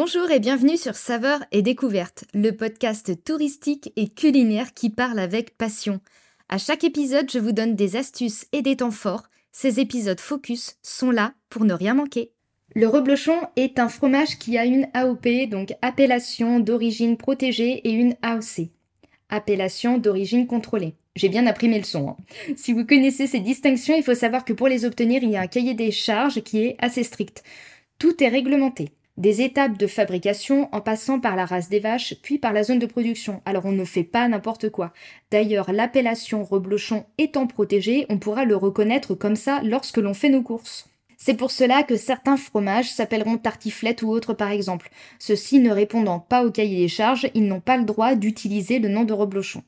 Bonjour et bienvenue sur Saveurs et Découvertes, le podcast touristique et culinaire qui parle avec passion. À chaque épisode, je vous donne des astuces et des temps forts. Ces épisodes focus sont là pour ne rien manquer. Le reblochon est un fromage qui a une AOP, donc appellation d'origine protégée, et une AOC, appellation d'origine contrôlée. J'ai bien appris mes leçons. Hein. Si vous connaissez ces distinctions, il faut savoir que pour les obtenir, il y a un cahier des charges qui est assez strict. Tout est réglementé des étapes de fabrication en passant par la race des vaches, puis par la zone de production. Alors on ne fait pas n'importe quoi. D'ailleurs, l'appellation reblochon étant protégée, on pourra le reconnaître comme ça lorsque l'on fait nos courses. C'est pour cela que certains fromages s'appelleront tartiflette ou autres par exemple. Ceux-ci ne répondant pas au cahier des charges, ils n'ont pas le droit d'utiliser le nom de reblochon.